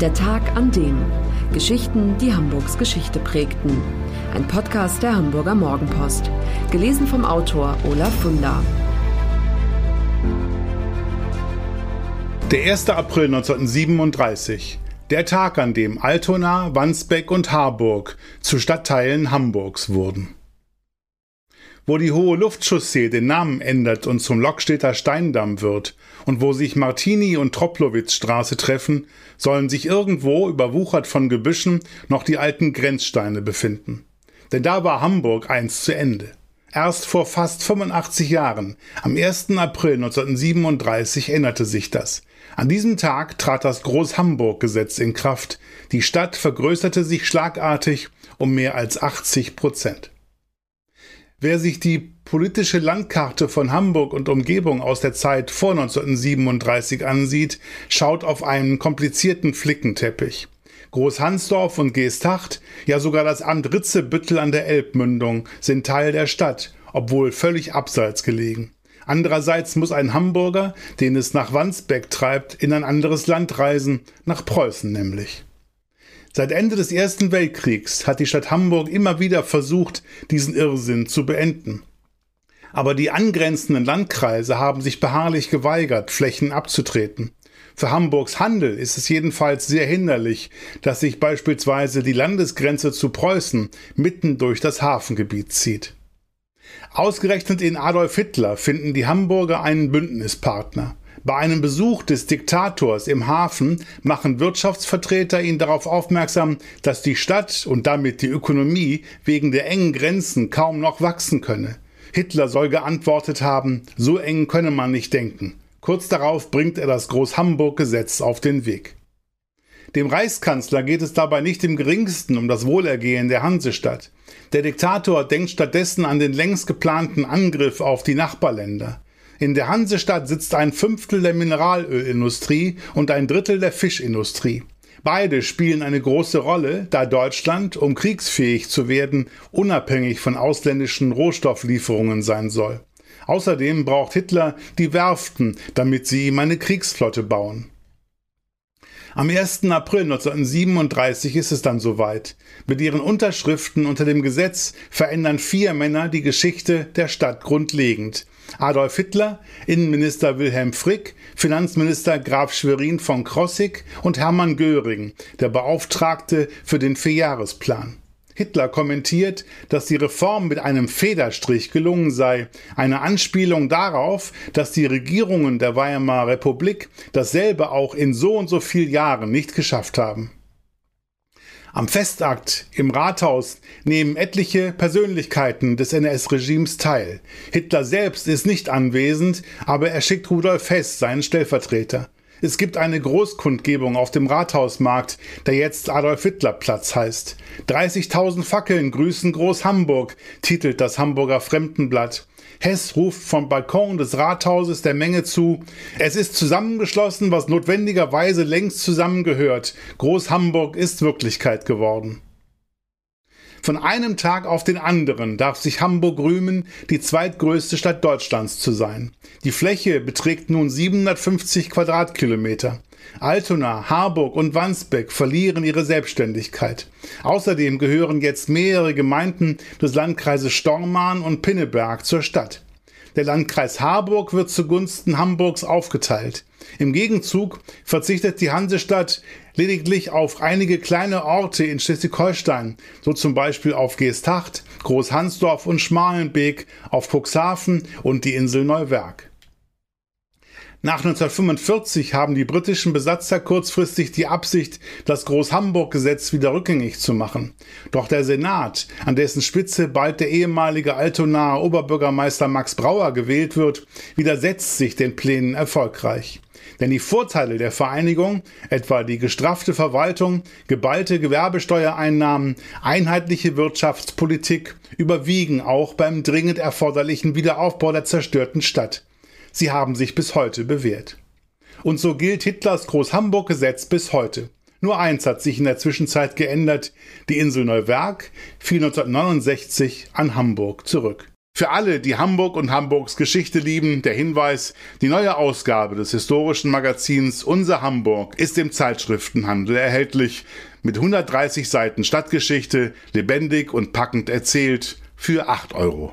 Der Tag an dem. Geschichten, die Hamburgs Geschichte prägten. Ein Podcast der Hamburger Morgenpost. Gelesen vom Autor Olaf Funder. Der 1. April 1937. Der Tag, an dem Altona, Wandsbek und Harburg zu Stadtteilen Hamburgs wurden. Wo die hohe Luftchaussee den Namen ändert und zum Lokstädter Steindamm wird und wo sich Martini und Troplowitz-Straße treffen, sollen sich irgendwo, überwuchert von Gebüschen, noch die alten Grenzsteine befinden. Denn da war Hamburg einst zu Ende. Erst vor fast 85 Jahren, am 1. April 1937, änderte sich das. An diesem Tag trat das Groß-Hamburg-Gesetz in Kraft. Die Stadt vergrößerte sich schlagartig um mehr als 80 Prozent. Wer sich die politische Landkarte von Hamburg und Umgebung aus der Zeit vor 1937 ansieht, schaut auf einen komplizierten Flickenteppich. Großhansdorf und Geesthacht, ja sogar das Amt Ritzebüttel an der Elbmündung sind Teil der Stadt, obwohl völlig abseits gelegen. Andererseits muss ein Hamburger, den es nach Wandsbeck treibt, in ein anderes Land reisen, nach Preußen nämlich. Seit Ende des Ersten Weltkriegs hat die Stadt Hamburg immer wieder versucht, diesen Irrsinn zu beenden. Aber die angrenzenden Landkreise haben sich beharrlich geweigert, Flächen abzutreten. Für Hamburgs Handel ist es jedenfalls sehr hinderlich, dass sich beispielsweise die Landesgrenze zu Preußen mitten durch das Hafengebiet zieht. Ausgerechnet in Adolf Hitler finden die Hamburger einen Bündnispartner. Bei einem Besuch des Diktators im Hafen machen Wirtschaftsvertreter ihn darauf aufmerksam, dass die Stadt und damit die Ökonomie wegen der engen Grenzen kaum noch wachsen könne. Hitler soll geantwortet haben, so eng könne man nicht denken. Kurz darauf bringt er das Groß-Hamburg-Gesetz auf den Weg. Dem Reichskanzler geht es dabei nicht im geringsten um das Wohlergehen der Hansestadt. Der Diktator denkt stattdessen an den längst geplanten Angriff auf die Nachbarländer. In der Hansestadt sitzt ein Fünftel der Mineralölindustrie und ein Drittel der Fischindustrie. Beide spielen eine große Rolle, da Deutschland, um kriegsfähig zu werden, unabhängig von ausländischen Rohstofflieferungen sein soll. Außerdem braucht Hitler die Werften, damit sie ihm eine Kriegsflotte bauen. Am 1. April 1937 ist es dann soweit. Mit ihren Unterschriften unter dem Gesetz verändern vier Männer die Geschichte der Stadt grundlegend. Adolf Hitler, Innenminister Wilhelm Frick, Finanzminister Graf Schwerin von Krosigk und Hermann Göring, der Beauftragte für den Vierjahresplan. Hitler kommentiert, dass die Reform mit einem Federstrich gelungen sei, eine Anspielung darauf, dass die Regierungen der Weimarer Republik dasselbe auch in so und so vielen Jahren nicht geschafft haben. Am Festakt im Rathaus nehmen etliche Persönlichkeiten des NS-Regimes teil. Hitler selbst ist nicht anwesend, aber er schickt Rudolf Hess, seinen Stellvertreter. Es gibt eine Großkundgebung auf dem Rathausmarkt, der jetzt Adolf Hitler Platz heißt. 30.000 Fackeln grüßen Groß Hamburg, titelt das Hamburger Fremdenblatt. Hess ruft vom Balkon des Rathauses der Menge zu, es ist zusammengeschlossen, was notwendigerweise längst zusammengehört. Groß Hamburg ist Wirklichkeit geworden. Von einem Tag auf den anderen darf sich Hamburg rühmen, die zweitgrößte Stadt Deutschlands zu sein. Die Fläche beträgt nun 750 Quadratkilometer. Altona, Harburg und Wandsbek verlieren ihre Selbstständigkeit. Außerdem gehören jetzt mehrere Gemeinden des Landkreises Stormarn und Pinneberg zur Stadt. Der Landkreis Harburg wird zugunsten Hamburgs aufgeteilt. Im Gegenzug verzichtet die Hansestadt lediglich auf einige kleine Orte in Schleswig-Holstein, so zum Beispiel auf Geesthacht, Großhansdorf und Schmalenbeek, auf Cuxhaven und die Insel Neuwerk. Nach 1945 haben die britischen Besatzer kurzfristig die Absicht, das Groß-Hamburg-Gesetz wieder rückgängig zu machen. Doch der Senat, an dessen Spitze bald der ehemalige Altonaer Oberbürgermeister Max Brauer gewählt wird, widersetzt sich den Plänen erfolgreich. Denn die Vorteile der Vereinigung, etwa die gestraffte Verwaltung, geballte Gewerbesteuereinnahmen, einheitliche Wirtschaftspolitik, überwiegen auch beim dringend erforderlichen Wiederaufbau der zerstörten Stadt. Sie haben sich bis heute bewährt. Und so gilt Hitlers Groß-Hamburg-Gesetz bis heute. Nur eins hat sich in der Zwischenzeit geändert. Die Insel Neuwerk fiel 1969 an Hamburg zurück. Für alle, die Hamburg und Hamburgs Geschichte lieben, der Hinweis, die neue Ausgabe des historischen Magazins Unser Hamburg ist im Zeitschriftenhandel erhältlich mit 130 Seiten Stadtgeschichte, lebendig und packend erzählt für 8,95 Euro.